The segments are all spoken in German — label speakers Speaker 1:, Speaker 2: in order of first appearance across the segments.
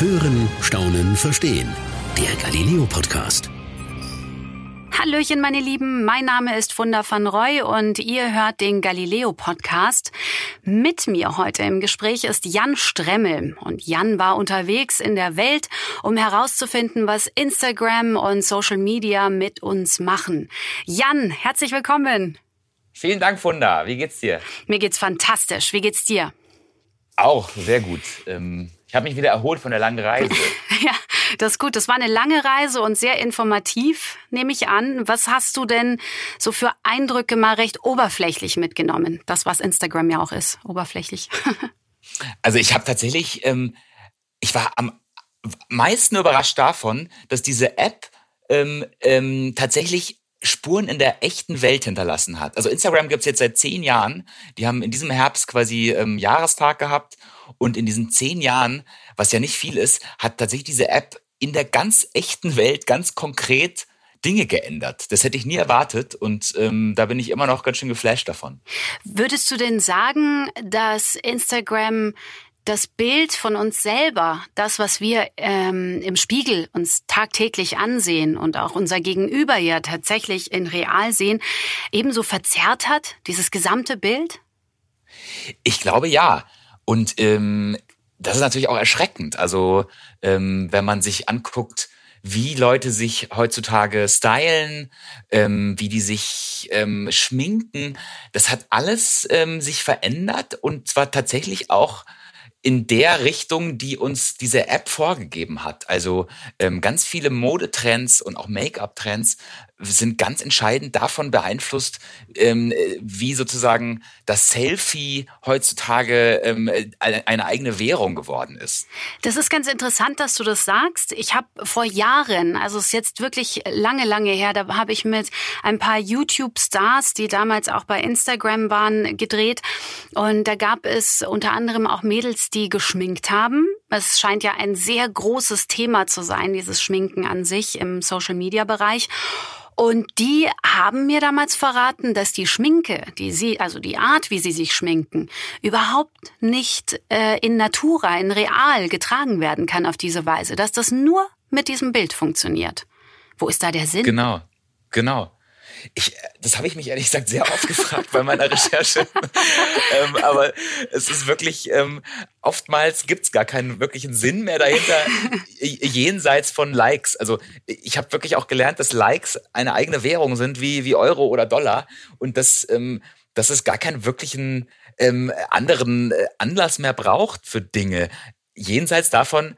Speaker 1: Hören, Staunen, Verstehen. Der Galileo Podcast.
Speaker 2: Hallöchen, meine Lieben. Mein Name ist Funda van Roy und ihr hört den Galileo Podcast. Mit mir heute im Gespräch ist Jan Stremmel. Und Jan war unterwegs in der Welt, um herauszufinden, was Instagram und Social Media mit uns machen. Jan, herzlich willkommen.
Speaker 3: Vielen Dank, Funda. Wie geht's dir?
Speaker 2: Mir geht's fantastisch. Wie geht's dir?
Speaker 3: Auch sehr gut. Ähm, ich habe mich wieder erholt von der langen Reise.
Speaker 2: ja, das ist gut. Das war eine lange Reise und sehr informativ, nehme ich an. Was hast du denn so für Eindrücke mal recht oberflächlich mitgenommen? Das, was Instagram ja auch ist, oberflächlich.
Speaker 3: also ich habe tatsächlich, ähm, ich war am meisten überrascht davon, dass diese App ähm, ähm, tatsächlich Spuren in der echten Welt hinterlassen hat. Also Instagram gibt's jetzt seit zehn Jahren. Die haben in diesem Herbst quasi ähm, Jahrestag gehabt. Und in diesen zehn Jahren, was ja nicht viel ist, hat tatsächlich diese App in der ganz echten Welt ganz konkret Dinge geändert. Das hätte ich nie erwartet und ähm, da bin ich immer noch ganz schön geflasht davon.
Speaker 2: Würdest du denn sagen, dass Instagram das Bild von uns selber, das, was wir ähm, im Spiegel uns tagtäglich ansehen und auch unser Gegenüber ja tatsächlich in real sehen, ebenso verzerrt hat, dieses gesamte Bild?
Speaker 3: Ich glaube ja. Und ähm, das ist natürlich auch erschreckend. Also ähm, wenn man sich anguckt, wie Leute sich heutzutage stylen, ähm, wie die sich ähm, schminken, das hat alles ähm, sich verändert und zwar tatsächlich auch in der Richtung, die uns diese App vorgegeben hat. Also ähm, ganz viele Modetrends und auch Make-up-Trends sind ganz entscheidend davon beeinflusst, ähm, wie sozusagen das Selfie heutzutage ähm, eine eigene Währung geworden ist.
Speaker 2: Das ist ganz interessant, dass du das sagst. Ich habe vor Jahren, also es ist jetzt wirklich lange, lange her, da habe ich mit ein paar YouTube-Stars, die damals auch bei Instagram waren, gedreht. Und da gab es unter anderem auch Mädels, die geschminkt haben. Es scheint ja ein sehr großes Thema zu sein, dieses Schminken an sich im Social-Media-Bereich. Und die haben mir damals verraten, dass die Schminke, die sie, also die Art, wie sie sich schminken, überhaupt nicht äh, in Natura, in real getragen werden kann auf diese Weise, dass das nur mit diesem Bild funktioniert. Wo ist da der Sinn?
Speaker 3: Genau, genau. Ich, das habe ich mich ehrlich gesagt sehr oft gefragt bei meiner Recherche. ähm, aber es ist wirklich, ähm, oftmals gibt's gar keinen wirklichen Sinn mehr dahinter, jenseits von Likes. Also ich habe wirklich auch gelernt, dass Likes eine eigene Währung sind, wie, wie Euro oder Dollar. Und dass, ähm, dass es gar keinen wirklichen ähm, anderen äh, Anlass mehr braucht für Dinge. Jenseits davon,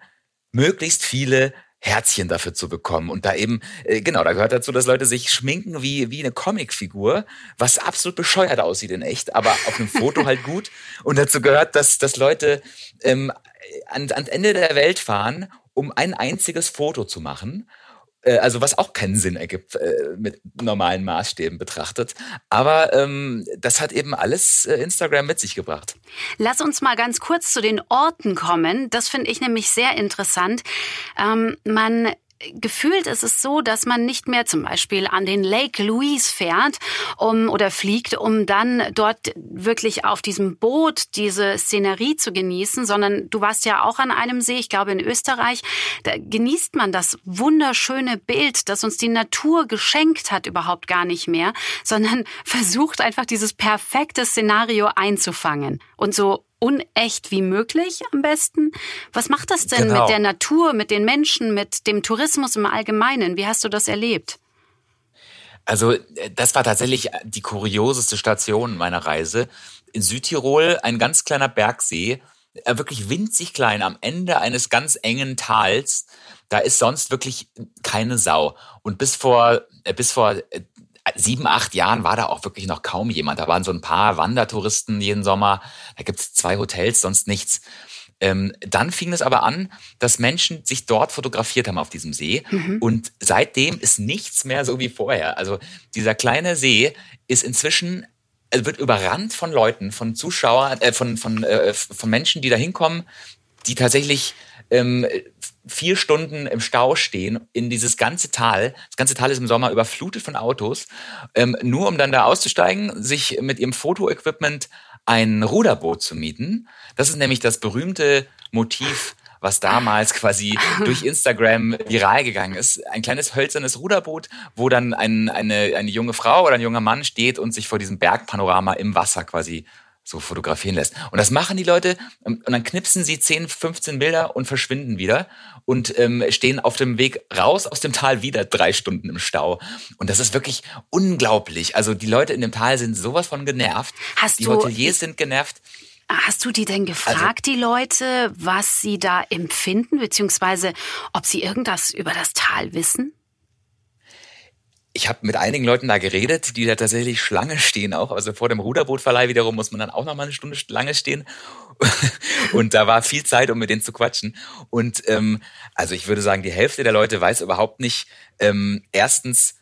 Speaker 3: möglichst viele Herzchen dafür zu bekommen. Und da eben, äh, genau, da gehört dazu, dass Leute sich schminken wie, wie eine Comicfigur, was absolut bescheuert aussieht in echt, aber auf einem Foto halt gut. Und dazu gehört, dass, dass Leute ähm, an, ans Ende der Welt fahren, um ein einziges Foto zu machen also was auch keinen Sinn ergibt äh, mit normalen Maßstäben betrachtet. Aber ähm, das hat eben alles äh, Instagram mit sich gebracht.
Speaker 2: Lass uns mal ganz kurz zu den Orten kommen. Das finde ich nämlich sehr interessant. Ähm, man gefühlt ist es so, dass man nicht mehr zum Beispiel an den Lake Louise fährt um, oder fliegt, um dann dort wirklich auf diesem Boot diese Szenerie zu genießen, sondern du warst ja auch an einem See, ich glaube in Österreich, da genießt man das wunderschöne Bild, das uns die Natur geschenkt hat, überhaupt gar nicht mehr, sondern versucht einfach dieses perfekte Szenario einzufangen. Und so unecht wie möglich am besten. Was macht das denn genau. mit der Natur, mit den Menschen, mit dem Tourismus im Allgemeinen? Wie hast du das erlebt?
Speaker 3: Also äh, das war tatsächlich die kurioseste Station meiner Reise. In Südtirol ein ganz kleiner Bergsee, äh, wirklich winzig klein, am Ende eines ganz engen Tals. Da ist sonst wirklich keine Sau. Und bis vor, äh, bis vor sieben, acht Jahren war da auch wirklich noch kaum jemand. Da waren so ein paar Wandertouristen jeden Sommer. Da gibt's zwei Hotels, sonst nichts. Ähm, dann fing es aber an, dass Menschen sich dort fotografiert haben auf diesem See. Mhm. Und seitdem ist nichts mehr so wie vorher. Also dieser kleine See ist inzwischen also wird überrannt von Leuten, von Zuschauern, äh, von, von, äh, von Menschen, die da hinkommen, die tatsächlich ähm, vier Stunden im Stau stehen in dieses ganze Tal. Das ganze Tal ist im Sommer überflutet von Autos, ähm, nur um dann da auszusteigen, sich mit ihrem Fotoequipment ein Ruderboot zu mieten. Das ist nämlich das berühmte Motiv was damals quasi durch Instagram viral gegangen ist. Ein kleines hölzernes Ruderboot, wo dann ein, eine, eine junge Frau oder ein junger Mann steht und sich vor diesem Bergpanorama im Wasser quasi so fotografieren lässt. Und das machen die Leute und dann knipsen sie 10, 15 Bilder und verschwinden wieder und ähm, stehen auf dem Weg raus aus dem Tal wieder drei Stunden im Stau. Und das ist wirklich unglaublich. Also die Leute in dem Tal sind sowas von genervt.
Speaker 2: Hast
Speaker 3: die Hoteliers sind genervt.
Speaker 2: Hast du die denn gefragt, also, die Leute, was sie da empfinden, beziehungsweise ob sie irgendwas über das Tal wissen?
Speaker 3: Ich habe mit einigen Leuten da geredet, die da tatsächlich Schlange stehen auch. Also vor dem Ruderbootverleih wiederum muss man dann auch noch mal eine Stunde Schlange stehen. und da war viel Zeit, um mit denen zu quatschen. Und ähm, also ich würde sagen, die Hälfte der Leute weiß überhaupt nicht, ähm, erstens,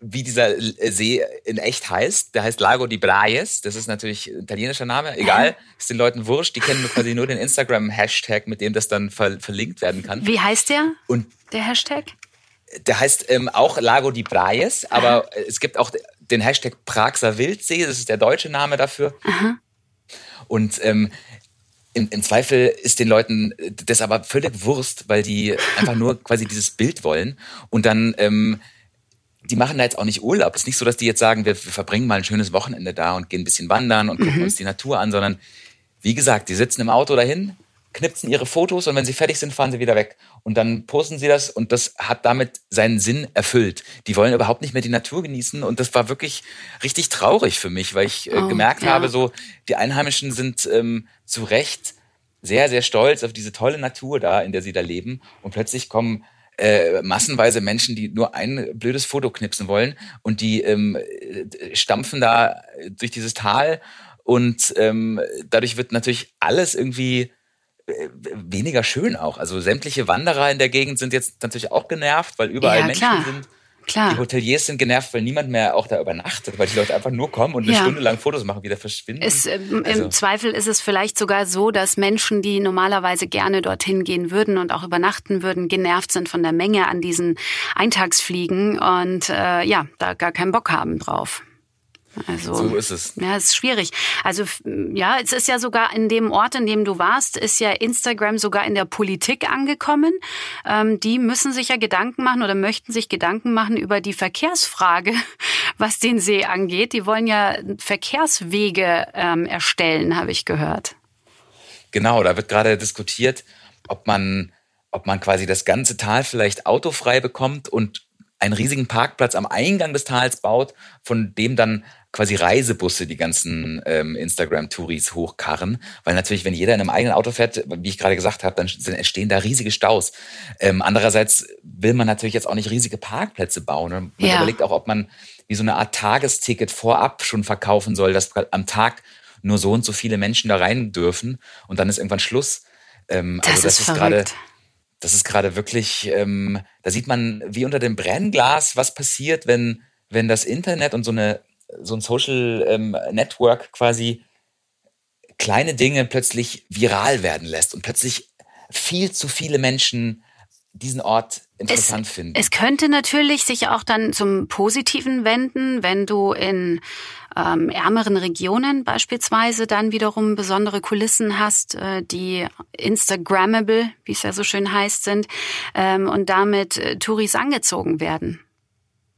Speaker 3: wie dieser See in echt heißt. Der heißt Lago di Braies. Das ist natürlich ein italienischer Name. Egal, ist den Leuten wurscht. Die kennen quasi nur den Instagram-Hashtag, mit dem das dann ver verlinkt werden kann.
Speaker 2: Wie heißt der? Und der Hashtag?
Speaker 3: Der heißt ähm, auch Lago di Braies, aber Aha. es gibt auch den Hashtag Praxer Wildsee, das ist der deutsche Name dafür. Aha. Und ähm, im, im Zweifel ist den Leuten das aber völlig Wurst, weil die einfach nur quasi dieses Bild wollen. Und dann, ähm, die machen da jetzt auch nicht Urlaub. Es ist nicht so, dass die jetzt sagen, wir, wir verbringen mal ein schönes Wochenende da und gehen ein bisschen wandern und gucken mhm. uns die Natur an, sondern wie gesagt, die sitzen im Auto dahin, knipsen ihre Fotos und wenn sie fertig sind, fahren sie wieder weg. Und dann posten sie das und das hat damit seinen Sinn erfüllt. Die wollen überhaupt nicht mehr die Natur genießen und das war wirklich richtig traurig für mich, weil ich äh, oh, gemerkt ja. habe, so die Einheimischen sind ähm, zu Recht sehr, sehr stolz auf diese tolle Natur da, in der sie da leben und plötzlich kommen äh, massenweise Menschen, die nur ein blödes Foto knipsen wollen und die ähm, stampfen da durch dieses Tal und ähm, dadurch wird natürlich alles irgendwie weniger schön auch. Also sämtliche Wanderer in der Gegend sind jetzt natürlich auch genervt, weil überall ja, Menschen klar. sind. Klar. Die Hoteliers sind genervt, weil niemand mehr auch da übernachtet, weil die Leute einfach nur kommen und eine ja. Stunde lang Fotos machen, wieder verschwinden.
Speaker 2: Es, äh, also. Im Zweifel ist es vielleicht sogar so, dass Menschen, die normalerweise gerne dorthin gehen würden und auch übernachten würden, genervt sind von der Menge an diesen Eintagsfliegen und äh, ja, da gar keinen Bock haben drauf.
Speaker 3: Also, so ist es.
Speaker 2: Ja, es ist schwierig. Also ja, es ist ja sogar in dem Ort, in dem du warst, ist ja Instagram sogar in der Politik angekommen. Ähm, die müssen sich ja Gedanken machen oder möchten sich Gedanken machen über die Verkehrsfrage, was den See angeht. Die wollen ja Verkehrswege ähm, erstellen, habe ich gehört.
Speaker 3: Genau, da wird gerade diskutiert, ob man, ob man quasi das ganze Tal vielleicht autofrei bekommt und einen riesigen Parkplatz am Eingang des Tals baut, von dem dann quasi Reisebusse die ganzen ähm, Instagram-Touris hochkarren, weil natürlich, wenn jeder in einem eigenen Auto fährt, wie ich gerade gesagt habe, dann entstehen da riesige Staus. Ähm, andererseits will man natürlich jetzt auch nicht riesige Parkplätze bauen. Und man ja. überlegt auch, ob man wie so eine Art Tagesticket vorab schon verkaufen soll, dass am Tag nur so und so viele Menschen da rein dürfen und dann ist irgendwann Schluss.
Speaker 2: Ähm, das also das ist, ist gerade
Speaker 3: das ist gerade wirklich, ähm, da sieht man wie unter dem Brennglas, was passiert, wenn, wenn das Internet und so eine so ein Social ähm, Network quasi kleine Dinge plötzlich viral werden lässt und plötzlich viel zu viele Menschen diesen Ort interessant
Speaker 2: es,
Speaker 3: finden.
Speaker 2: Es könnte natürlich sich auch dann zum Positiven wenden, wenn du in ähm, ärmeren Regionen beispielsweise dann wiederum besondere Kulissen hast, äh, die Instagrammable, wie es ja so schön heißt, sind ähm, und damit äh, Touris angezogen werden.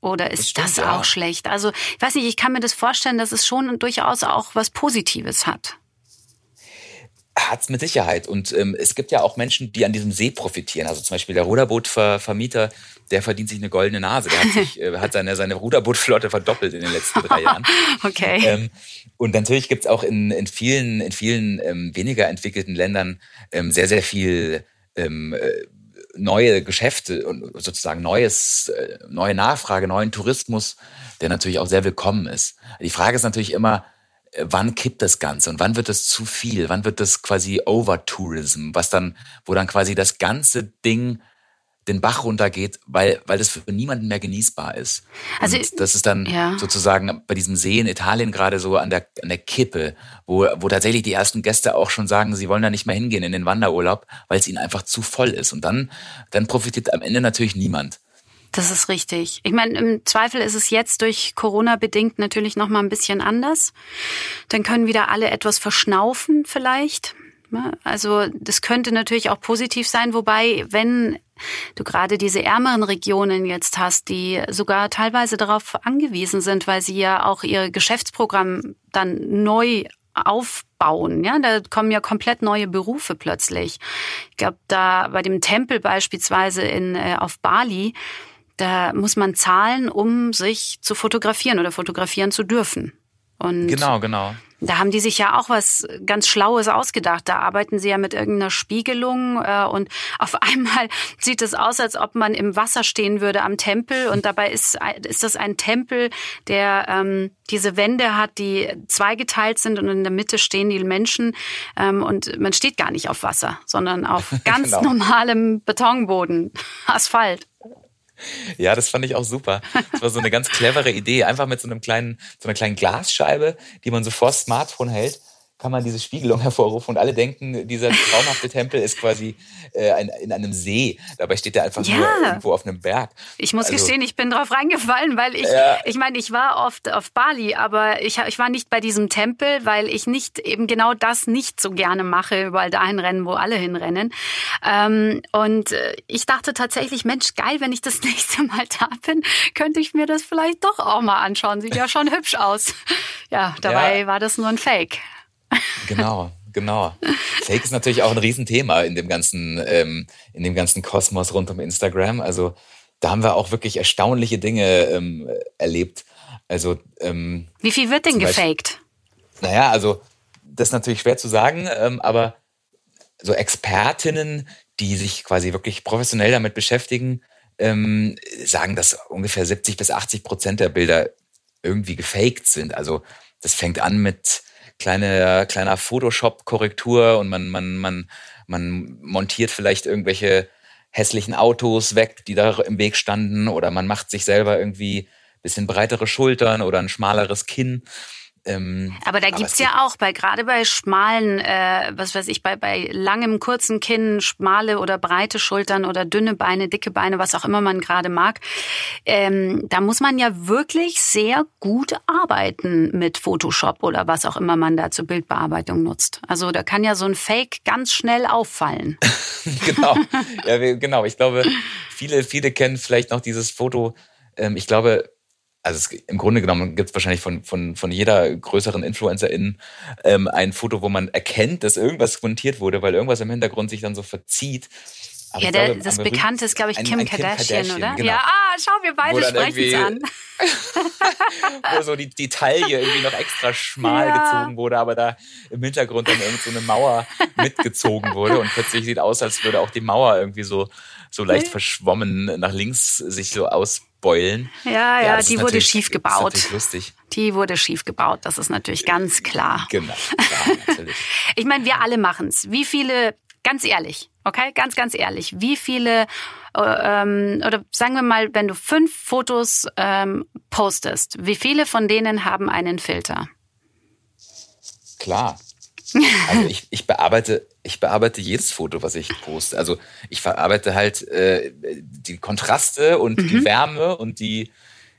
Speaker 2: Oder ist das, stimmt, das auch ja. schlecht? Also, ich weiß nicht, ich kann mir das vorstellen, dass es schon durchaus auch was Positives hat.
Speaker 3: Hat's mit Sicherheit. Und ähm, es gibt ja auch Menschen, die an diesem See profitieren. Also zum Beispiel der Ruderbootvermieter, der verdient sich eine goldene Nase. Der hat, sich, äh, hat seine, seine Ruderbootflotte verdoppelt in den letzten drei Jahren.
Speaker 2: okay. Ähm,
Speaker 3: und natürlich gibt's auch in, in vielen, in vielen ähm, weniger entwickelten Ländern ähm, sehr, sehr viel ähm, äh, neue Geschäfte und sozusagen neues, äh, neue Nachfrage, neuen Tourismus, der natürlich auch sehr willkommen ist. Die Frage ist natürlich immer, äh, wann kippt das Ganze und wann wird das zu viel? Wann wird das quasi Overtourism, was dann, wo dann quasi das ganze Ding den Bach runtergeht, weil, weil das für niemanden mehr genießbar ist. Also und das ist dann ja. sozusagen bei diesem See in Italien gerade so an der, an der Kippe, wo, wo tatsächlich die ersten Gäste auch schon sagen, sie wollen da nicht mehr hingehen in den Wanderurlaub, weil es ihnen einfach zu voll ist. Und dann, dann profitiert am Ende natürlich niemand.
Speaker 2: Das ist richtig. Ich meine, im Zweifel ist es jetzt durch Corona bedingt natürlich noch mal ein bisschen anders. Dann können wieder alle etwas verschnaufen vielleicht Also das könnte natürlich auch positiv sein, wobei, wenn du gerade diese ärmeren Regionen jetzt hast, die sogar teilweise darauf angewiesen sind, weil sie ja auch ihr Geschäftsprogramm dann neu aufbauen. Ja, da kommen ja komplett neue Berufe plötzlich. Ich glaube, da bei dem Tempel beispielsweise in äh, auf Bali, da muss man zahlen, um sich zu fotografieren oder fotografieren zu dürfen.
Speaker 3: Und genau, genau.
Speaker 2: Da haben die sich ja auch was ganz Schlaues ausgedacht. Da arbeiten sie ja mit irgendeiner Spiegelung äh, und auf einmal sieht es aus, als ob man im Wasser stehen würde am Tempel und dabei ist, ist das ein Tempel, der ähm, diese Wände hat, die zweigeteilt sind und in der Mitte stehen die Menschen ähm, und man steht gar nicht auf Wasser, sondern auf ganz genau. normalem Betonboden, Asphalt.
Speaker 3: Ja, das fand ich auch super. Das war so eine ganz clevere Idee. Einfach mit so einem kleinen, so einer kleinen Glasscheibe, die man so vor Smartphone hält kann man diese Spiegelung hervorrufen und alle denken, dieser traumhafte Tempel ist quasi äh, ein, in einem See. Dabei steht er einfach ja. nur irgendwo auf einem Berg.
Speaker 2: Ich muss also, gestehen, ich bin drauf reingefallen, weil ich, ja. ich meine, ich war oft auf Bali, aber ich, ich war nicht bei diesem Tempel, weil ich nicht eben genau das nicht so gerne mache, überall dahin rennen, wo alle hinrennen. Ähm, und äh, ich dachte tatsächlich, Mensch, geil, wenn ich das nächste Mal da bin, könnte ich mir das vielleicht doch auch mal anschauen. Sieht ja schon hübsch aus. Ja, dabei ja. war das nur ein Fake.
Speaker 3: Genau, genau. Fake ist natürlich auch ein Riesenthema in dem ganzen, ähm, in dem ganzen Kosmos rund um Instagram. Also da haben wir auch wirklich erstaunliche Dinge ähm, erlebt. Also ähm,
Speaker 2: wie viel wird denn gefaked?
Speaker 3: Beispiel, naja, also das ist natürlich schwer zu sagen, ähm, aber so Expertinnen, die sich quasi wirklich professionell damit beschäftigen, ähm, sagen, dass ungefähr 70 bis 80 Prozent der Bilder irgendwie gefaked sind. Also das fängt an mit kleine, kleiner Photoshop-Korrektur und man, man, man, man montiert vielleicht irgendwelche hässlichen Autos weg, die da im Weg standen, oder man macht sich selber irgendwie bisschen breitere Schultern oder ein schmaleres Kinn.
Speaker 2: Ähm, aber da gibt's ja auch bei gerade bei schmalen, äh, was weiß ich, bei bei langem kurzen Kinn, schmale oder breite Schultern oder dünne Beine, dicke Beine, was auch immer man gerade mag. Ähm, da muss man ja wirklich sehr gut arbeiten mit Photoshop oder was auch immer man da zur Bildbearbeitung nutzt. Also da kann ja so ein Fake ganz schnell auffallen.
Speaker 3: genau, ja, genau. Ich glaube, viele viele kennen vielleicht noch dieses Foto. Ähm, ich glaube also es, im Grunde genommen gibt es wahrscheinlich von, von, von jeder größeren Influencerin ähm, ein Foto, wo man erkennt, dass irgendwas montiert wurde, weil irgendwas im Hintergrund sich dann so verzieht.
Speaker 2: Aber ja, der, glaube, das Bekannte ist, glaube ich, Kim, ein, ein Kardashian, Kim, Kardashian, oder? Genau. Ja, ah, schau, wir beide sprechen es an.
Speaker 3: wo so die, die Taille irgendwie noch extra schmal ja. gezogen wurde, aber da im Hintergrund dann irgend so eine Mauer mitgezogen wurde und plötzlich sieht aus, als würde auch die Mauer irgendwie so, so leicht verschwommen nach links sich so aus beulen.
Speaker 2: Ja, ja, ja die wurde schief gebaut. Das ist lustig. Die wurde schief gebaut, das ist natürlich ganz klar.
Speaker 3: Genau, klar, natürlich.
Speaker 2: ich meine, wir alle machen's. Wie viele, ganz ehrlich, okay, ganz, ganz ehrlich, wie viele, äh, ähm, oder sagen wir mal, wenn du fünf Fotos ähm, postest, wie viele von denen haben einen Filter?
Speaker 3: Klar. Also ich, ich bearbeite ich bearbeite jedes Foto, was ich poste. Also ich verarbeite halt äh, die Kontraste und mhm. die Wärme und die,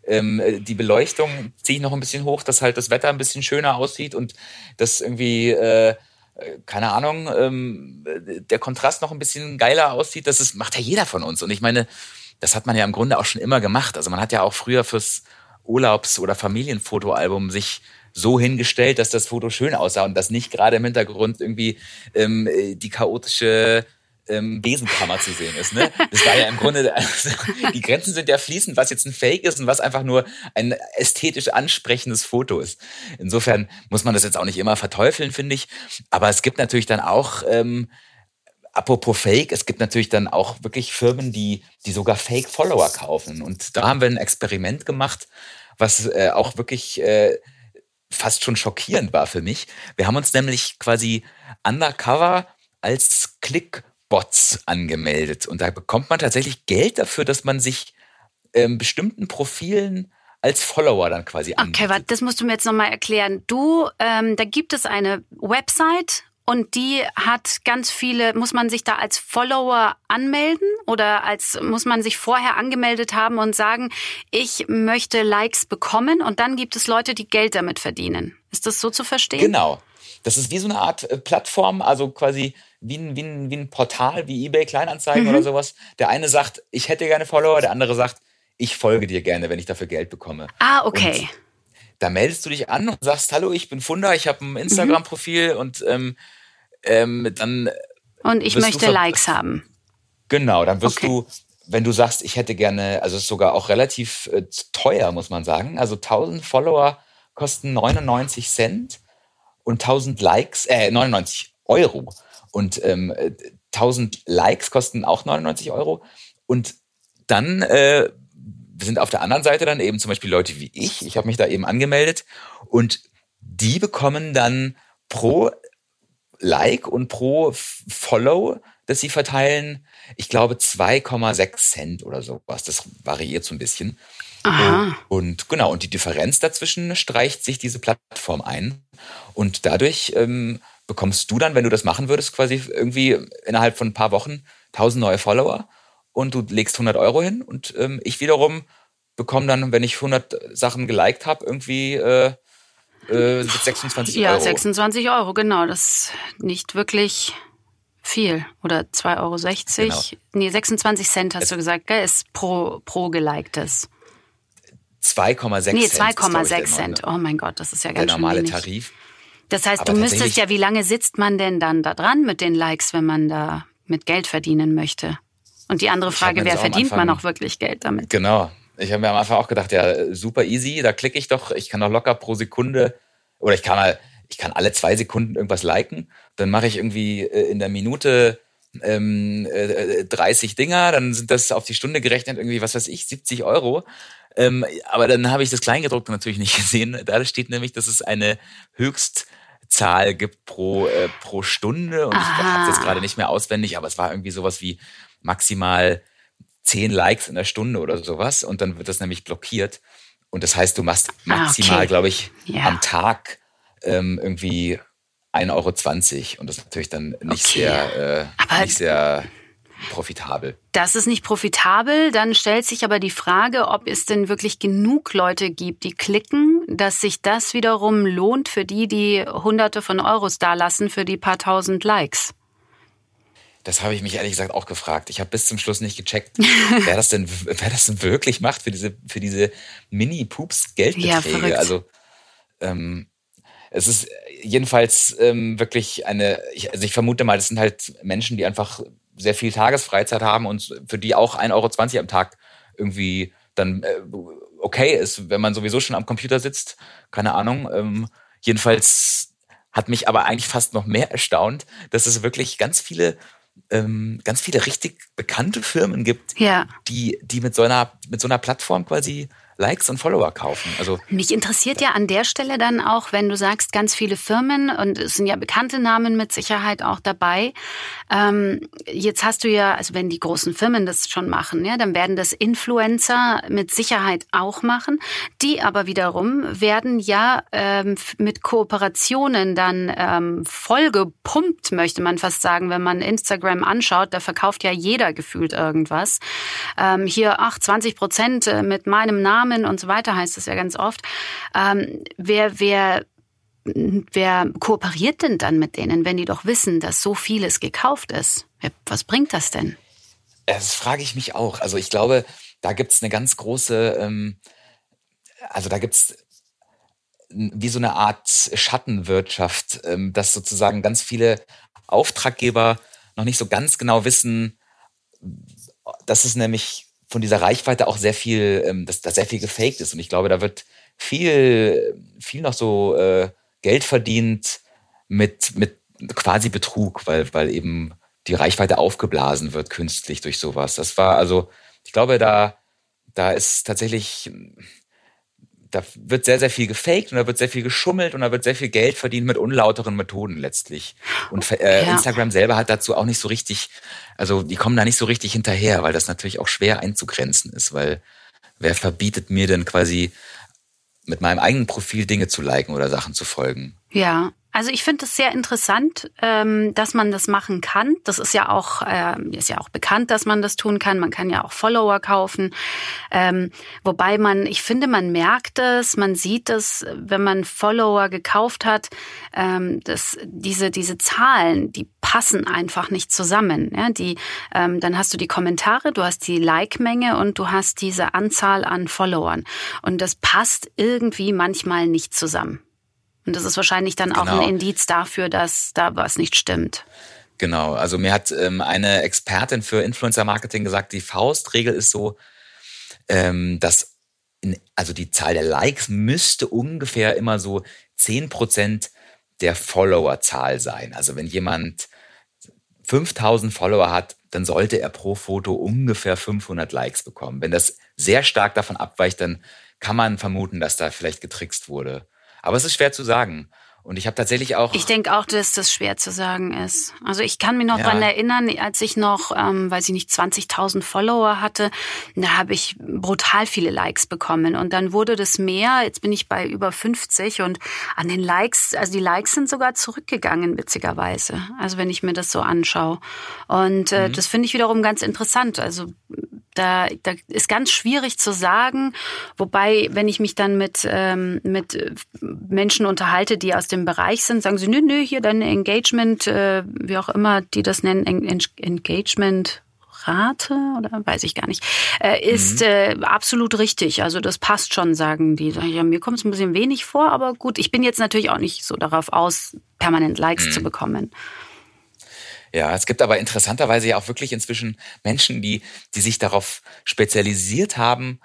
Speaker 3: ähm, die Beleuchtung ziehe ich noch ein bisschen hoch, dass halt das Wetter ein bisschen schöner aussieht und das irgendwie, äh, keine Ahnung, ähm, der Kontrast noch ein bisschen geiler aussieht. Das ist, macht ja jeder von uns. Und ich meine, das hat man ja im Grunde auch schon immer gemacht. Also man hat ja auch früher fürs Urlaubs- oder Familienfotoalbum sich so hingestellt, dass das Foto schön aussah und dass nicht gerade im Hintergrund irgendwie ähm, die chaotische ähm, Besenkammer zu sehen ist. Ne? Das war ja im Grunde, also, die Grenzen sind ja fließend, was jetzt ein Fake ist und was einfach nur ein ästhetisch ansprechendes Foto ist. Insofern muss man das jetzt auch nicht immer verteufeln, finde ich. Aber es gibt natürlich dann auch, ähm, apropos Fake, es gibt natürlich dann auch wirklich Firmen, die, die sogar Fake-Follower kaufen. Und da haben wir ein Experiment gemacht, was äh, auch wirklich äh, fast schon schockierend war für mich. Wir haben uns nämlich quasi undercover als Clickbots angemeldet. Und da bekommt man tatsächlich Geld dafür, dass man sich ähm, bestimmten Profilen als Follower dann quasi
Speaker 2: anbietet. Okay, warte, das musst du mir jetzt nochmal erklären. Du, ähm, da gibt es eine Website, und die hat ganz viele, muss man sich da als Follower anmelden oder als muss man sich vorher angemeldet haben und sagen, ich möchte Likes bekommen und dann gibt es Leute, die Geld damit verdienen. Ist das so zu verstehen?
Speaker 3: Genau. das ist wie so eine Art äh, Plattform, also quasi wie ein, wie ein, wie ein Portal, wie eBay Kleinanzeigen
Speaker 2: Mhm.
Speaker 3: oder sowas. Der eine sagt, ich hätte gerne Follower, der andere sagt, ich folge dir gerne, wenn ich dafür Geld bekomme.
Speaker 2: Ah, okay.
Speaker 3: Da meldest du dich an und sagst, hallo, ich bin Funda, ich habe ein
Speaker 2: Mhm.
Speaker 3: Instagram-Profil und ähm, ähm, dann
Speaker 2: Und ich möchte Likes haben.
Speaker 3: Genau, dann wirst
Speaker 2: Okay.
Speaker 3: du, wenn du sagst, ich hätte gerne, also es ist sogar auch relativ äh, teuer, muss man sagen. Also 1000 Follower kosten 99 Cent und 1000 Likes, äh, 99 Euro. Und ähm, äh, 1000 Likes kosten auch 99 Euro. Und dann äh, sind auf der anderen Seite dann eben zum Beispiel Leute wie ich. Ich habe mich da eben angemeldet und die bekommen dann pro Like und pro Follow, das sie verteilen, ich glaube 2,6 Cent oder sowas. Das variiert so ein bisschen.
Speaker 2: Aha.
Speaker 3: Und genau, und die Differenz dazwischen streicht sich diese Plattform ein. Und dadurch ähm, bekommst du dann, wenn du das machen würdest, quasi irgendwie innerhalb von ein paar Wochen 1000 neue Follower und du legst 100 Euro hin. Und ähm, ich wiederum bekomme dann, wenn ich 100 Sachen geliked habe, irgendwie äh, äh, 26
Speaker 2: Ja,
Speaker 3: Euro.
Speaker 2: 26 Euro, genau. Das ist nicht wirklich viel. Oder 2,60 Euro.
Speaker 3: Genau.
Speaker 2: Nee, 26 Cent hast du gesagt, gell? Ist pro, pro geliktes.
Speaker 3: 2,6
Speaker 2: Nee,
Speaker 3: Cent. ich,
Speaker 2: 2,6
Speaker 3: der
Speaker 2: Cent. Oh mein Gott, das ist ja
Speaker 3: Der
Speaker 2: ganz schön
Speaker 3: normale
Speaker 2: wenig.
Speaker 3: Tarif.
Speaker 2: Das heißt,
Speaker 3: Aber
Speaker 2: du müsstest ja, wie lange sitzt man denn dann da dran mit den Likes, wenn man da mit Geld verdienen möchte? Und die andere Frage, wer verdient man
Speaker 3: Anfang-
Speaker 2: auch wirklich Geld damit?
Speaker 3: Genau. Ich habe mir am Anfang auch gedacht, ja, super easy, da klicke ich doch, ich kann doch locker pro Sekunde oder ich kann mal, ich kann alle zwei Sekunden irgendwas liken, dann mache ich irgendwie äh, in der Minute ähm, äh, 30 Dinger, dann sind das auf die Stunde gerechnet irgendwie, was weiß ich, 70 Euro. Ähm, aber dann habe ich das Kleingedruckte natürlich nicht gesehen. Da steht nämlich, dass es eine Höchstzahl gibt pro, äh, pro Stunde und ich
Speaker 2: Aha.
Speaker 3: habe es jetzt gerade nicht mehr auswendig, aber es war irgendwie sowas wie maximal 10 Likes in der Stunde oder sowas und dann wird das nämlich blockiert. Und das heißt, du machst maximal,
Speaker 2: Ah, okay.
Speaker 3: glaube ich,
Speaker 2: Ja.
Speaker 3: am Tag ähm, irgendwie 1,20 Euro. Und das ist natürlich dann nicht
Speaker 2: Okay.
Speaker 3: sehr, äh, nicht sehr profitabel.
Speaker 2: Das ist nicht profitabel. Dann stellt sich aber die Frage, ob es denn wirklich genug Leute gibt, die klicken, dass sich das wiederum lohnt für die, die Hunderte von Euros dalassen für die paar tausend Likes.
Speaker 3: Das habe ich mich ehrlich gesagt auch gefragt. Ich habe bis zum Schluss nicht gecheckt, wer das denn, wer das denn wirklich macht für diese, für diese Mini-Pups-Geldbeträge.
Speaker 2: Ja,
Speaker 3: also ähm, es ist jedenfalls ähm, wirklich eine, ich, also ich vermute mal, das sind halt Menschen, die einfach sehr viel Tagesfreizeit haben und für die auch 1,20 Euro am Tag irgendwie dann äh, okay ist, wenn man sowieso schon am Computer sitzt. Keine Ahnung. Ähm, jedenfalls hat mich aber eigentlich fast noch mehr erstaunt, dass es wirklich ganz viele, ähm, ganz viele richtig bekannte Firmen gibt,
Speaker 2: Ja.
Speaker 3: die, die mit so einer, mit so einer Plattform quasi Likes und Follower kaufen. Also
Speaker 2: Mich interessiert ja an der Stelle dann auch, wenn du sagst, ganz viele Firmen und es sind ja bekannte Namen mit Sicherheit auch dabei. Ähm, jetzt hast du ja, also wenn die großen Firmen das schon machen, ja, dann werden das Influencer mit Sicherheit auch machen. Die aber wiederum werden ja ähm, mit Kooperationen dann ähm, vollgepumpt, möchte man fast sagen, wenn man Instagram anschaut. Da verkauft ja jeder gefühlt irgendwas. Ähm, hier, ach, 20 Prozent äh, mit meinem Namen und so weiter heißt es ja ganz oft. Ähm, wer, wer, wer kooperiert denn dann mit denen, wenn die doch wissen, dass so vieles gekauft ist? Was bringt das denn?
Speaker 3: Das frage ich mich auch. Also ich glaube, da gibt's eine ganz große, ähm, also da gibt's wie so eine Art Schattenwirtschaft, ähm, dass sozusagen ganz viele Auftraggeber noch nicht so ganz genau wissen, dass es nämlich von dieser Reichweite auch sehr viel, ähm, dass da sehr viel gefaked ist. Und ich glaube, da wird viel, viel noch so äh, Geld verdient mit, mit quasi Betrug, weil, weil eben die Reichweite aufgeblasen wird künstlich durch sowas. Das war also, ich glaube, da, da ist tatsächlich, da wird sehr, sehr viel gefaked und da wird sehr viel geschummelt und da wird sehr viel Geld verdient mit unlauteren Methoden letztlich. Und äh,
Speaker 2: Ja.
Speaker 3: Instagram selber hat dazu auch nicht so richtig, also die kommen da nicht so richtig hinterher, weil das natürlich auch schwer einzugrenzen ist, weil wer verbietet mir denn quasi mit meinem eigenen Profil Dinge zu liken oder Sachen zu folgen?
Speaker 2: Ja, Also ich finde es sehr interessant, ähm, dass man das machen kann. Das ist ja auch äh, ist ja auch bekannt, dass man das tun kann. Man kann ja auch Follower kaufen. Ähm, wobei man, ich finde, man merkt es, man sieht es, wenn man Follower gekauft hat, ähm, dass diese diese Zahlen, die passen einfach nicht zusammen. Die, ähm, dann hast du die Kommentare, du hast die Like-Menge und du hast diese Anzahl an Followern und das passt irgendwie manchmal nicht zusammen. Und das ist wahrscheinlich dann genau. auch ein genau. Indiz dafür, dass da was nicht stimmt.
Speaker 3: Genau, also mir hat ähm, eine Expertin für Influencer-Marketing gesagt, die Faustregel ist so, ähm, dass in, also die Zahl der Likes müsste ungefähr immer so zehn Prozent der Followerzahl sein. Also wenn jemand 5000 Follower hat, dann sollte er pro Foto ungefähr 500 Likes bekommen. Wenn das sehr stark davon abweicht, dann kann man vermuten, dass da vielleicht getrickst wurde. Aber es ist schwer zu sagen. Und ich habe tatsächlich auch.
Speaker 2: Ich denke auch, dass das schwer zu sagen ist. Also ich kann mich noch ja. dran erinnern, als ich noch, ähm, weiß ich nicht, 20.000 Follower hatte, da habe ich brutal viele Likes bekommen. Und dann wurde das mehr. Jetzt bin ich bei über 50 und an den Likes, also die Likes sind sogar zurückgegangen, witzigerweise. Also wenn ich mir das so anschaue. Und äh, mhm. das finde ich wiederum ganz interessant. Also da, da ist ganz schwierig zu sagen. Wobei, wenn ich mich dann mit, ähm, mit Menschen unterhalte, die aus dem Bereich sind, sagen sie, nö, nö, hier deine Engagement, äh, wie auch immer die das nennen, Engagement. Rate oder weiß ich gar nicht, äh, ist mhm. äh, absolut richtig. Also das passt schon, sagen die. Ja, mir kommt es ein bisschen wenig vor, aber gut, ich bin jetzt natürlich auch nicht so darauf aus, permanent Likes mhm. zu bekommen.
Speaker 3: Ja, es gibt aber interessanterweise ja auch wirklich inzwischen Menschen, die, die sich darauf spezialisiert haben,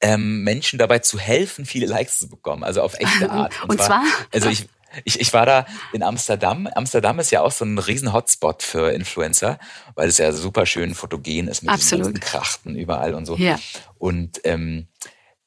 Speaker 3: ähm, Menschen dabei zu helfen, viele Likes zu bekommen, also auf echte Art.
Speaker 2: Und, Und zwar,
Speaker 3: also ich, ich, ich war da in Amsterdam. Amsterdam ist ja auch so ein riesen Hotspot für Influencer, weil es ja super schön fotogen ist mit Absolut. diesen Krachten überall und so. Ja. Und ähm,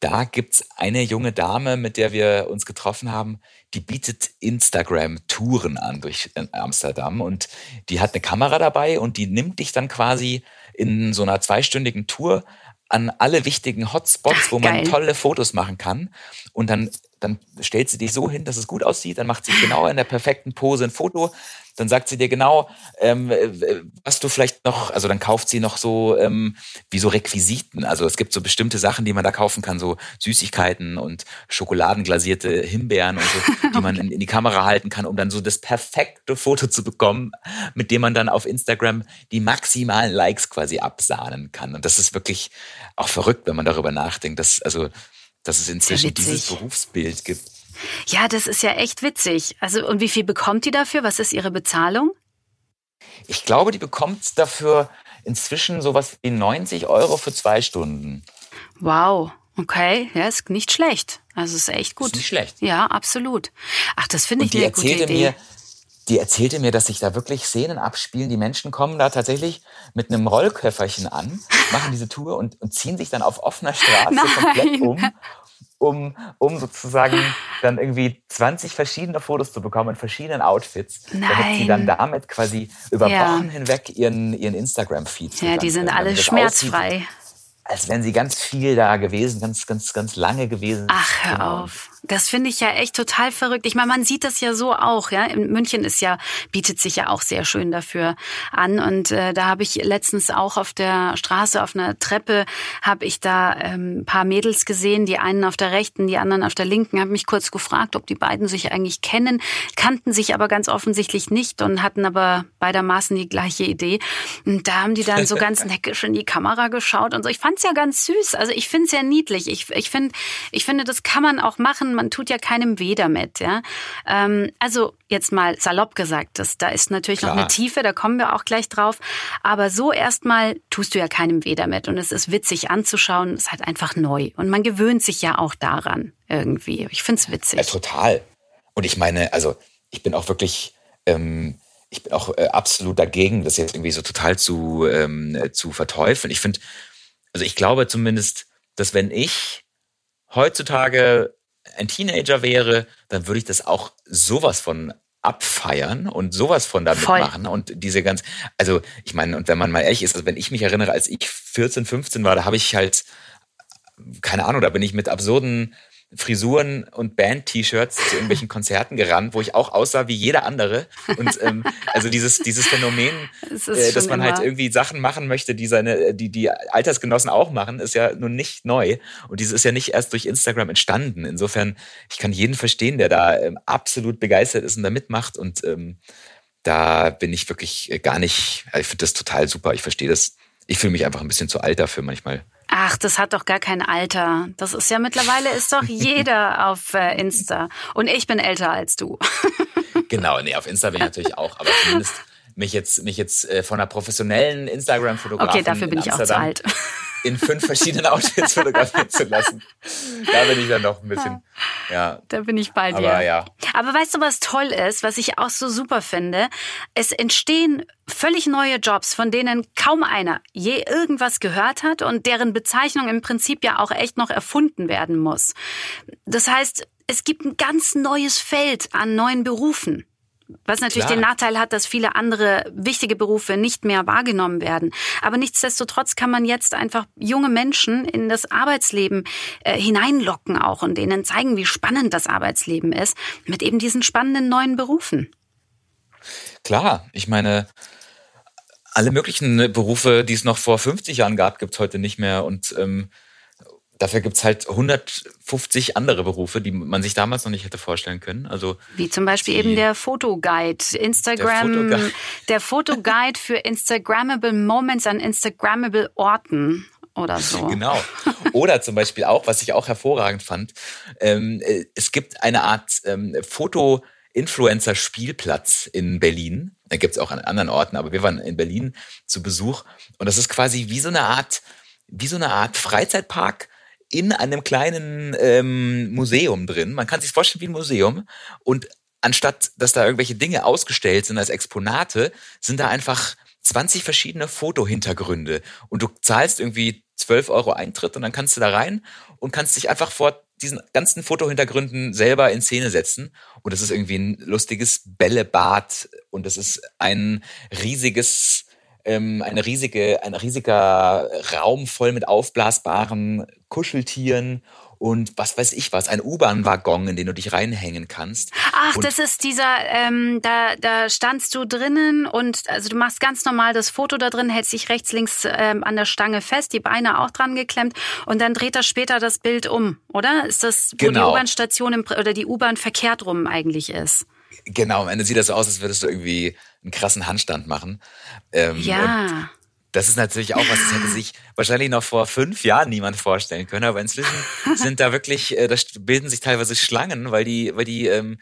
Speaker 3: da gibt's eine junge Dame, mit der wir uns getroffen haben, die bietet Instagram-Touren an durch äh, Amsterdam und die hat eine Kamera dabei und die nimmt dich dann quasi in so einer zweistündigen Tour an alle wichtigen Hotspots, wo man Geil. tolle Fotos machen kann. Und dann, dann stellt sie dich so hin, dass es gut aussieht. Dann macht sie genau in der perfekten Pose ein Foto dann sagt sie dir genau, ähm, äh, was du vielleicht noch, also dann kauft sie noch so ähm, wie so Requisiten. Also es gibt so bestimmte Sachen, die man da kaufen kann, so Süßigkeiten und schokoladenglasierte Himbeeren und so, die man in, in die Kamera halten kann, um dann so das perfekte Foto zu bekommen, mit dem man dann auf Instagram die maximalen Likes quasi absahnen kann. Und das ist wirklich auch verrückt, wenn man darüber nachdenkt, dass also dass es inzwischen dieses Berufsbild gibt.
Speaker 2: Ja, das ist ja echt witzig. Also, und wie viel bekommt die dafür? Was ist ihre Bezahlung?
Speaker 3: Ich glaube, die bekommt dafür inzwischen sowas wie 90 Euro für zwei Stunden.
Speaker 2: Wow. Okay, ja, ist nicht schlecht. Also ist echt gut. Ist
Speaker 3: nicht schlecht.
Speaker 2: Ja, absolut. Ach, das finde ich
Speaker 3: eine
Speaker 2: gute Idee. Mir,
Speaker 3: die erzählte mir, dass sich da wirklich Szenen abspielen. Die Menschen kommen da tatsächlich mit einem Rollköfferchen an, machen diese Tour und, und ziehen sich dann auf offener Straße Nein. komplett um um, um sozusagen dann irgendwie 20 verschiedene Fotos zu bekommen in verschiedenen Outfits, Nein. damit sie dann damit quasi über ja. Wochen hinweg ihren, ihren Instagram-Feed
Speaker 2: Ja, die sind alle schmerzfrei.
Speaker 3: Aussieht, als wären sie ganz viel da gewesen, ganz, ganz, ganz lange gewesen.
Speaker 2: Ach, hör genau. auf. Das finde ich ja echt total verrückt. Ich meine, man sieht das ja so auch, ja. In München ist ja, bietet sich ja auch sehr schön dafür an. Und äh, da habe ich letztens auch auf der Straße, auf einer Treppe, habe ich da ähm, paar Mädels gesehen, die einen auf der rechten, die anderen auf der linken, habe mich kurz gefragt, ob die beiden sich eigentlich kennen, kannten sich aber ganz offensichtlich nicht und hatten aber beidermaßen die gleiche Idee. Und da haben die dann so ganz neckisch in die Kamera geschaut und so. Ich fand's ja ganz süß. Also ich find's ja niedlich. Ich, ich, find, ich finde, das kann man auch machen man tut ja keinem weh damit. Ja? Ähm, also jetzt mal salopp gesagt, das, da ist natürlich Klar. noch eine Tiefe, da kommen wir auch gleich drauf. Aber so erstmal tust du ja keinem weh damit. Und es ist witzig anzuschauen, es ist halt einfach neu. Und man gewöhnt sich ja auch daran irgendwie. Ich finde es witzig.
Speaker 3: Ja, total. Und ich meine, also ich bin auch wirklich... Ähm ich bin auch äh, absolut dagegen, das jetzt irgendwie so total zu, ähm, zu verteufeln. Ich finde, also ich glaube zumindest, dass wenn ich heutzutage ein Teenager wäre, dann würde ich das auch sowas von abfeiern und sowas von damit Voll. machen und diese ganz, also ich meine, und wenn man mal ehrlich ist, also wenn ich mich erinnere, als ich 14, 15 war, da habe ich halt, keine Ahnung, da bin ich mit absurden Frisuren und Band-T-Shirts zu irgendwelchen Konzerten gerannt, wo ich auch aussah wie jeder andere. Und ähm, also dieses, dieses Phänomen, äh, dass man halt irgendwie Sachen machen möchte, die seine, die, die Altersgenossen auch machen, ist ja nun nicht neu. Und dieses ist ja nicht erst durch Instagram entstanden. Insofern, ich kann jeden verstehen, der da ähm, absolut begeistert ist und da mitmacht. Und ähm, da bin ich wirklich äh, gar nicht, ich finde das total super. Ich verstehe das. Ich fühle mich einfach ein bisschen zu alt dafür manchmal.
Speaker 2: Ach, das hat doch gar kein Alter. Das ist ja mittlerweile ist doch jeder auf äh, Insta. Und ich bin älter als du.
Speaker 3: genau, nee, auf Insta bin ich natürlich auch, aber zumindest mich jetzt, mich jetzt äh, von einer professionellen Instagram-Fotografin.
Speaker 2: Okay, dafür bin ich auch zu alt
Speaker 3: in fünf verschiedenen Outfits fotografieren zu lassen. Da bin ich dann noch ein bisschen, ja.
Speaker 2: Da bin ich bei dir.
Speaker 3: Aber, ja.
Speaker 2: Aber weißt du, was toll ist, was ich auch so super finde? Es entstehen völlig neue Jobs, von denen kaum einer je irgendwas gehört hat und deren Bezeichnung im Prinzip ja auch echt noch erfunden werden muss. Das heißt, es gibt ein ganz neues Feld an neuen Berufen. Was natürlich Klar. den Nachteil hat, dass viele andere wichtige Berufe nicht mehr wahrgenommen werden. Aber nichtsdestotrotz kann man jetzt einfach junge Menschen in das Arbeitsleben äh, hineinlocken auch und denen zeigen, wie spannend das Arbeitsleben ist, mit eben diesen spannenden neuen Berufen.
Speaker 3: Klar, ich meine, alle möglichen Berufe, die es noch vor 50 Jahren gab, gibt es heute nicht mehr. Und ähm, Dafür gibt's halt 150 andere Berufe, die man sich damals noch nicht hätte vorstellen können. Also
Speaker 2: Wie zum Beispiel eben der Fotoguide. Instagram, der Fotoguide. der Fotoguide für Instagrammable Moments an Instagrammable Orten oder so.
Speaker 3: Genau. Oder zum Beispiel auch, was ich auch hervorragend fand, ähm, äh, es gibt eine Art ähm, Foto- Influencer-Spielplatz in Berlin. Da gibt's auch an anderen Orten, aber wir waren in Berlin zu Besuch. Und das ist quasi wie so eine Art, wie so eine Art Freizeitpark, in einem kleinen ähm, Museum drin. Man kann sich vorstellen wie ein Museum. Und anstatt, dass da irgendwelche Dinge ausgestellt sind als Exponate, sind da einfach 20 verschiedene Fotohintergründe. Und du zahlst irgendwie 12 Euro Eintritt und dann kannst du da rein und kannst dich einfach vor diesen ganzen Fotohintergründen selber in Szene setzen. Und das ist irgendwie ein lustiges Bällebad und das ist ein riesiges ähm, eine riesige, ein riesiger Raum voll mit aufblasbaren Kuscheltieren und was weiß ich was, ein U-Bahn-Waggon, in den du dich reinhängen kannst.
Speaker 2: Ach,
Speaker 3: und
Speaker 2: das ist dieser, ähm, da, da standst du drinnen und also du machst ganz normal das Foto da drin, hältst dich rechts, links ähm, an der Stange fest, die Beine auch dran geklemmt und dann dreht er später das Bild um, oder? Ist das, wo genau. die U-Bahn-Station oder die U-Bahn verkehrt rum eigentlich ist?
Speaker 3: Genau, am Ende sieht das so aus, als würdest du irgendwie einen krassen Handstand machen.
Speaker 2: Ähm, ja.
Speaker 3: Das ist natürlich auch was, das hätte sich wahrscheinlich noch vor fünf Jahren niemand vorstellen können. Aber inzwischen sind da wirklich, äh, da bilden sich teilweise Schlangen, weil die, weil die ähm,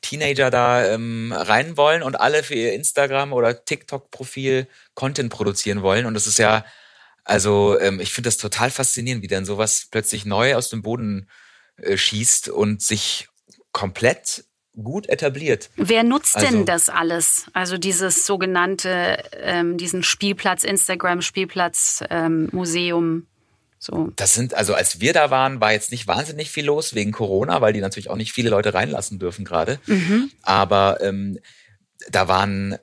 Speaker 3: Teenager da ähm, rein wollen und alle für ihr Instagram oder TikTok-Profil Content produzieren wollen. Und das ist ja, also ähm, ich finde das total faszinierend, wie dann sowas plötzlich neu aus dem Boden äh, schießt und sich komplett gut etabliert.
Speaker 2: Wer nutzt also, denn das alles? Also dieses sogenannte, ähm, diesen Spielplatz, Instagram-Spielplatz, ähm, Museum. So.
Speaker 3: Das sind, also als wir da waren, war jetzt nicht wahnsinnig viel los wegen Corona, weil die natürlich auch nicht viele Leute reinlassen dürfen gerade. Mhm. Aber ähm, da waren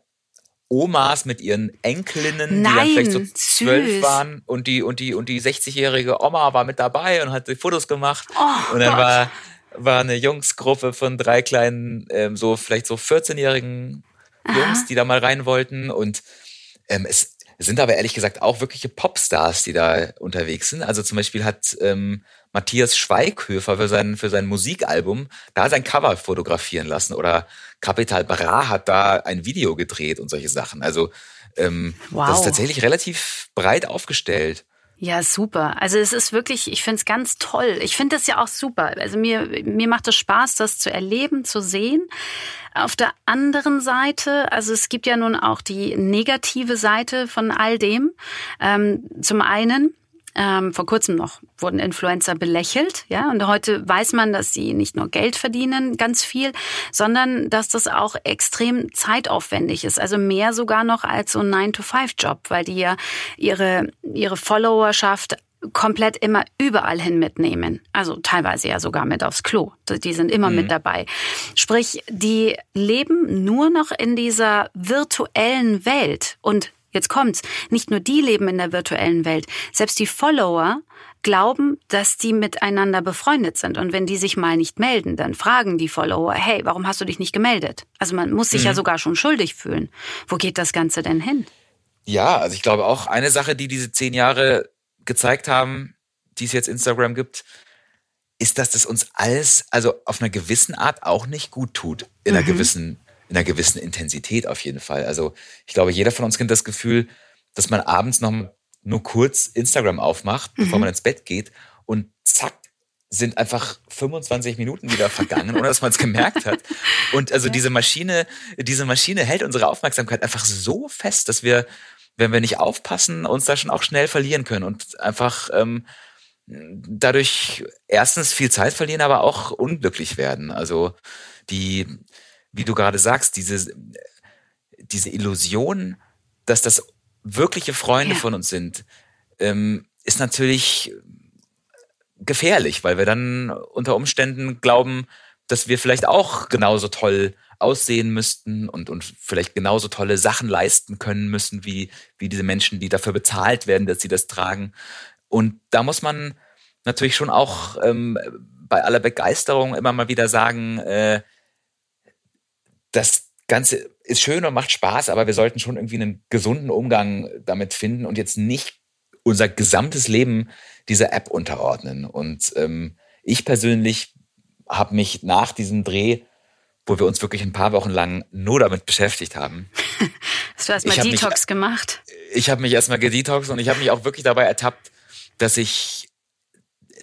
Speaker 3: Omas mit ihren Enkelinnen,
Speaker 2: Nein,
Speaker 3: die dann vielleicht
Speaker 2: so
Speaker 3: zwölf waren und die und die und die 60-jährige Oma war mit dabei und hat die Fotos gemacht.
Speaker 2: Oh,
Speaker 3: und dann
Speaker 2: Gott.
Speaker 3: war war eine Jungsgruppe von drei kleinen, ähm, so vielleicht so 14-jährigen Jungs, die da mal rein wollten. Und ähm, es sind aber ehrlich gesagt auch wirkliche Popstars, die da unterwegs sind. Also zum Beispiel hat ähm, Matthias Schweighöfer für sein, für sein Musikalbum da sein Cover fotografieren lassen. Oder Capital Bra hat da ein Video gedreht und solche Sachen. Also ähm, wow. das ist tatsächlich relativ breit aufgestellt.
Speaker 2: Ja, super. Also es ist wirklich, ich finde es ganz toll. Ich finde das ja auch super. Also mir, mir macht es Spaß, das zu erleben, zu sehen. Auf der anderen Seite, also es gibt ja nun auch die negative Seite von all dem. Ähm, zum einen, ähm, vor kurzem noch wurden Influencer belächelt, ja, und heute weiß man, dass sie nicht nur Geld verdienen, ganz viel, sondern dass das auch extrem zeitaufwendig ist, also mehr sogar noch als so ein 9-to-5-Job, weil die ja ihre, ihre Followerschaft komplett immer überall hin mitnehmen. Also teilweise ja sogar mit aufs Klo. Die sind immer mhm. mit dabei. Sprich, die leben nur noch in dieser virtuellen Welt und Jetzt kommt's. Nicht nur die leben in der virtuellen Welt. Selbst die Follower glauben, dass die miteinander befreundet sind. Und wenn die sich mal nicht melden, dann fragen die Follower, hey, warum hast du dich nicht gemeldet? Also man muss sich mhm. ja sogar schon schuldig fühlen. Wo geht das Ganze denn hin?
Speaker 3: Ja, also ich glaube auch eine Sache, die diese zehn Jahre gezeigt haben, die es jetzt Instagram gibt, ist, dass das uns alles, also auf einer gewissen Art auch nicht gut tut. In mhm. einer gewissen, in einer gewissen Intensität auf jeden Fall. Also ich glaube, jeder von uns kennt das Gefühl, dass man abends noch nur kurz Instagram aufmacht, mhm. bevor man ins Bett geht und zack, sind einfach 25 Minuten wieder vergangen, ohne dass man es gemerkt hat. Und also ja. diese Maschine, diese Maschine hält unsere Aufmerksamkeit einfach so fest, dass wir, wenn wir nicht aufpassen, uns da schon auch schnell verlieren können und einfach ähm, dadurch erstens viel Zeit verlieren, aber auch unglücklich werden. Also die, wie du gerade sagst, diese, diese Illusion, dass das wirkliche Freunde ja. von uns sind, ähm, ist natürlich gefährlich, weil wir dann unter Umständen glauben, dass wir vielleicht auch genauso toll aussehen müssten und, und vielleicht genauso tolle Sachen leisten können müssen, wie, wie diese Menschen, die dafür bezahlt werden, dass sie das tragen. Und da muss man natürlich schon auch ähm, bei aller Begeisterung immer mal wieder sagen, äh, das Ganze ist schön und macht Spaß, aber wir sollten schon irgendwie einen gesunden Umgang damit finden und jetzt nicht unser gesamtes Leben dieser App unterordnen. Und ähm, ich persönlich habe mich nach diesem Dreh, wo wir uns wirklich ein paar Wochen lang nur damit beschäftigt haben.
Speaker 2: Hast du erstmal Detox mich, gemacht?
Speaker 3: Ich habe mich erstmal gedetoxt und ich habe mich auch wirklich dabei ertappt, dass ich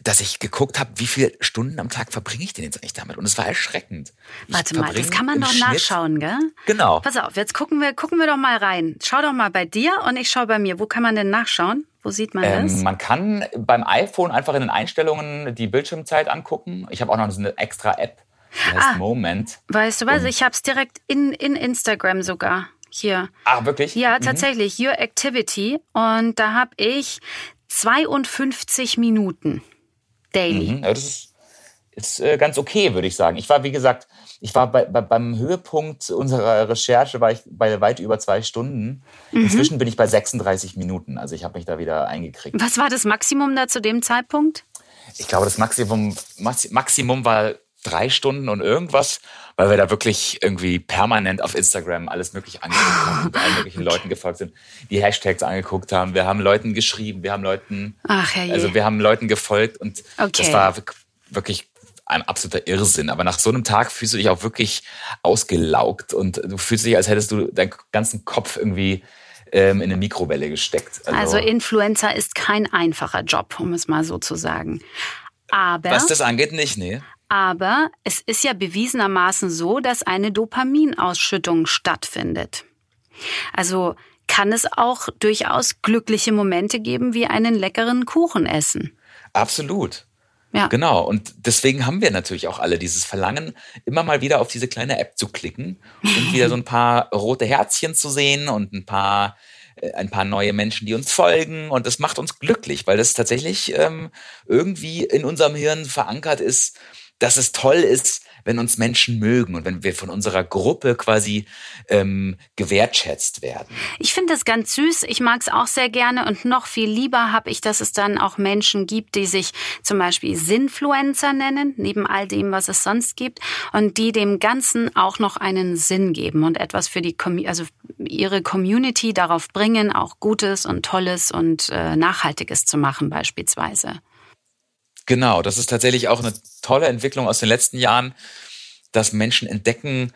Speaker 3: dass ich geguckt habe, wie viele Stunden am Tag verbringe ich denn jetzt eigentlich damit? Und es war erschreckend.
Speaker 2: Ich Warte mal, das kann man doch nachschauen, gell?
Speaker 3: Genau.
Speaker 2: Pass auf, jetzt gucken wir, gucken wir doch mal rein. Schau doch mal bei dir und ich schau bei mir. Wo kann man denn nachschauen? Wo sieht man ähm, das?
Speaker 3: Man kann beim iPhone einfach in den Einstellungen die Bildschirmzeit angucken. Ich habe auch noch so eine extra App, die heißt ah, Moment.
Speaker 2: Weißt du was? Und ich habe es direkt in, in Instagram sogar hier.
Speaker 3: Ach, wirklich?
Speaker 2: Ja, mhm. tatsächlich. Your Activity. Und da habe ich 52 Minuten daily.
Speaker 3: Mhm, ja, das ist, ist äh, ganz okay, würde ich sagen. Ich war, wie gesagt, ich war bei, bei, beim Höhepunkt unserer Recherche war ich bei weit über zwei Stunden. Mhm. Inzwischen bin ich bei 36 Minuten. Also ich habe mich da wieder eingekriegt.
Speaker 2: Was war das Maximum da zu dem Zeitpunkt?
Speaker 3: Ich glaube, das Maximum, Maximum war drei Stunden und irgendwas, weil wir da wirklich irgendwie permanent auf Instagram alles mögliche angeguckt haben und allen möglichen Leuten gefolgt sind, die Hashtags angeguckt haben. Wir haben Leuten geschrieben, wir haben Leuten,
Speaker 2: Ach,
Speaker 3: also wir haben Leuten gefolgt und okay. das war wirklich ein absoluter Irrsinn. Aber nach so einem Tag fühlst du dich auch wirklich ausgelaugt und du fühlst dich, als hättest du deinen ganzen Kopf irgendwie ähm, in eine Mikrowelle gesteckt.
Speaker 2: Also, also Influencer ist kein einfacher Job, um es mal so zu sagen. Aber
Speaker 3: was das angeht, nicht, nee.
Speaker 2: Aber es ist ja bewiesenermaßen so, dass eine Dopaminausschüttung stattfindet. Also kann es auch durchaus glückliche Momente geben, wie einen leckeren Kuchen essen.
Speaker 3: Absolut. Ja. Genau. Und deswegen haben wir natürlich auch alle dieses Verlangen, immer mal wieder auf diese kleine App zu klicken und wieder so ein paar rote Herzchen zu sehen und ein paar äh, ein paar neue Menschen, die uns folgen und das macht uns glücklich, weil das tatsächlich ähm, irgendwie in unserem Hirn verankert ist, dass es toll ist, wenn uns Menschen mögen und wenn wir von unserer Gruppe quasi ähm, gewertschätzt werden.
Speaker 2: Ich finde das ganz süß. Ich mag es auch sehr gerne und noch viel lieber habe ich, dass es dann auch Menschen gibt, die sich zum Beispiel Sinfluencer nennen, neben all dem, was es sonst gibt, und die dem Ganzen auch noch einen Sinn geben und etwas für die, also ihre Community darauf bringen, auch Gutes und Tolles und äh, Nachhaltiges zu machen beispielsweise.
Speaker 3: Genau, das ist tatsächlich auch eine tolle Entwicklung aus den letzten Jahren, dass Menschen entdecken,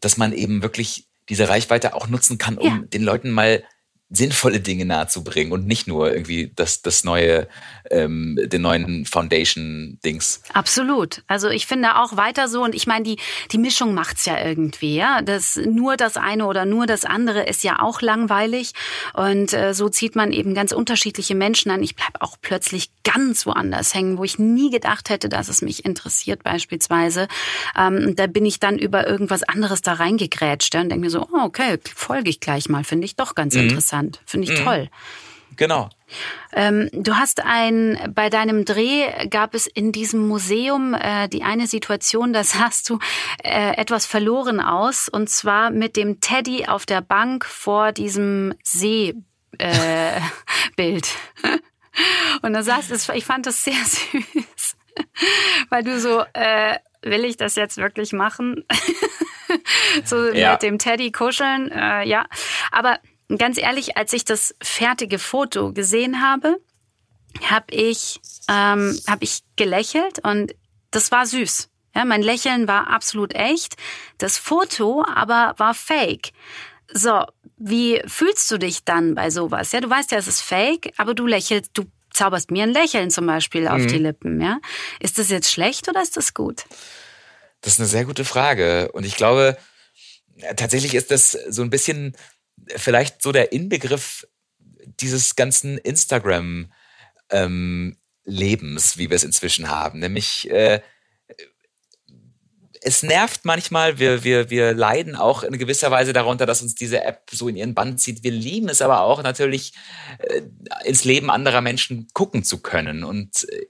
Speaker 3: dass man eben wirklich diese Reichweite auch nutzen kann, um ja. den Leuten mal sinnvolle Dinge nahezubringen und nicht nur irgendwie das, das neue, ähm, den neuen Foundation-Dings.
Speaker 2: Absolut. Also ich finde auch weiter so und ich meine, die, die Mischung macht's ja irgendwie, ja. Das, nur das eine oder nur das andere ist ja auch langweilig und äh, so zieht man eben ganz unterschiedliche Menschen an. Ich bleib auch plötzlich ganz woanders hängen, wo ich nie gedacht hätte, dass es mich interessiert beispielsweise. Ähm, da bin ich dann über irgendwas anderes da reingegrätscht ja, und denke mir so, oh, okay, folge ich gleich mal, finde ich doch ganz mhm. interessant interessant. Finde ich mhm. toll.
Speaker 3: Genau.
Speaker 2: Ähm, du hast ein, bei deinem Dreh gab es in diesem Museum äh, die eine Situation, da sahst du äh, etwas verloren aus und zwar mit dem Teddy auf der Bank vor diesem Seebild. Äh, Und da saß es, ich fand das sehr süß, weil du so, äh, will ich das jetzt wirklich machen? so ja. mit dem Teddy kuscheln, äh, ja. Aber ganz ehrlich, als ich das fertige Foto gesehen habe, habe ich, ähm, hab ich gelächelt und das war süß. Ja, mein Lächeln war absolut echt. Das Foto aber war fake. So, wie fühlst du dich dann bei sowas? Ja, du weißt ja, es ist fake, aber du lächelst, du zauberst mir ein Lächeln zum Beispiel auf mhm. die Lippen, ja? Ist das jetzt schlecht oder ist das gut?
Speaker 3: Das ist eine sehr gute Frage. Und ich glaube, tatsächlich ist das so ein bisschen vielleicht so der Inbegriff dieses ganzen Instagram ähm, Lebens, wie wir es inzwischen haben. Nämlich äh, es nervt manchmal, wir, wir, wir leiden auch in gewisser Weise darunter, dass uns diese App so in ihren Band zieht. Wir lieben es aber auch natürlich, äh, ins Leben anderer Menschen gucken zu können. Und, äh,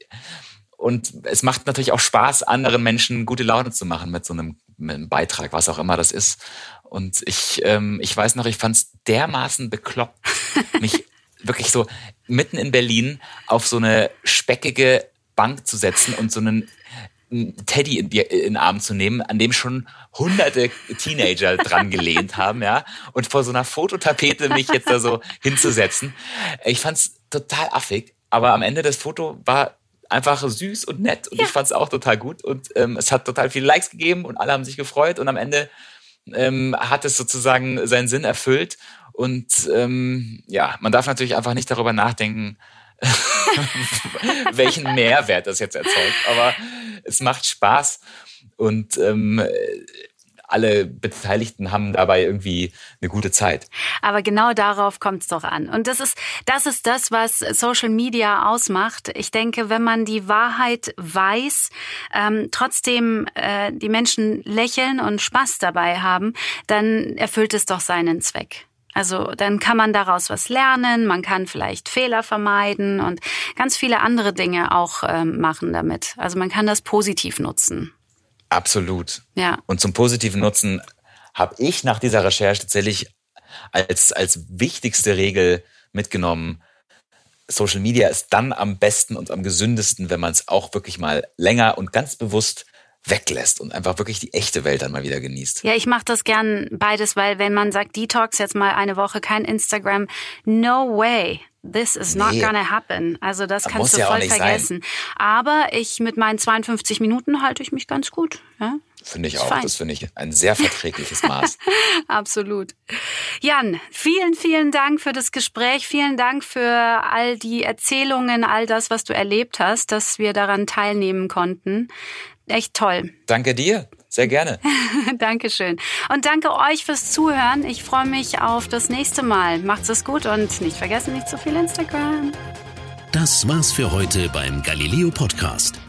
Speaker 3: und es macht natürlich auch Spaß, anderen Menschen gute Laune zu machen mit so einem, mit einem Beitrag, was auch immer das ist. Und ich, ähm, ich weiß noch, ich fand es dermaßen bekloppt, mich wirklich so mitten in Berlin auf so eine speckige Bank zu setzen und so einen Teddy in, in den Arm zu nehmen, an dem schon hunderte Teenager dran gelehnt haben, ja, und vor so einer Fototapete mich jetzt da so hinzusetzen. Ich fand's total affig, aber am Ende das Foto war einfach süß und nett und ja. ich fand's auch total gut und ähm, es hat total viele Likes gegeben und alle haben sich gefreut und am Ende ähm, hat es sozusagen seinen Sinn erfüllt und ähm, ja, man darf natürlich einfach nicht darüber nachdenken, welchen Mehrwert das jetzt erzeugt. Aber es macht Spaß und ähm, alle Beteiligten haben dabei irgendwie eine gute Zeit.
Speaker 2: Aber genau darauf kommt es doch an. Und das ist, das ist das, was Social Media ausmacht. Ich denke, wenn man die Wahrheit weiß, ähm, trotzdem äh, die Menschen lächeln und Spaß dabei haben, dann erfüllt es doch seinen Zweck. Also dann kann man daraus was lernen, man kann vielleicht Fehler vermeiden und ganz viele andere Dinge auch ähm, machen damit. Also man kann das positiv nutzen.
Speaker 3: Absolut. Ja. Und zum positiven Nutzen habe ich nach dieser Recherche tatsächlich als, als wichtigste Regel mitgenommen, Social Media ist dann am besten und am gesündesten, wenn man es auch wirklich mal länger und ganz bewusst weglässt und einfach wirklich die echte Welt dann mal wieder genießt.
Speaker 2: Ja, ich mache das gern beides, weil wenn man sagt, Detox jetzt mal eine Woche kein Instagram, no way. This is not nee. gonna happen. Also das kannst Muss du ja voll vergessen. Sein. Aber ich mit meinen 52 Minuten halte ich mich ganz gut. Ja?
Speaker 3: Finde ich auch. Fein. Das finde ich ein sehr verträgliches Maß.
Speaker 2: Absolut. Jan, vielen, vielen Dank für das Gespräch. Vielen Dank für all die Erzählungen, all das, was du erlebt hast, dass wir daran teilnehmen konnten echt toll.
Speaker 3: Danke dir. Sehr gerne.
Speaker 2: Dankeschön. Und danke euch fürs Zuhören. Ich freue mich auf das nächste Mal. Macht's es gut und nicht vergessen, nicht zu viel Instagram.
Speaker 1: Das war's für heute beim Galileo Podcast.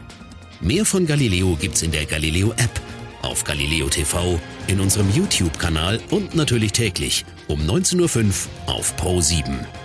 Speaker 1: Mehr von Galileo gibt's in der Galileo App, auf Galileo TV, in unserem YouTube-Kanal und natürlich täglich um 19.05 Uhr auf Pro 7.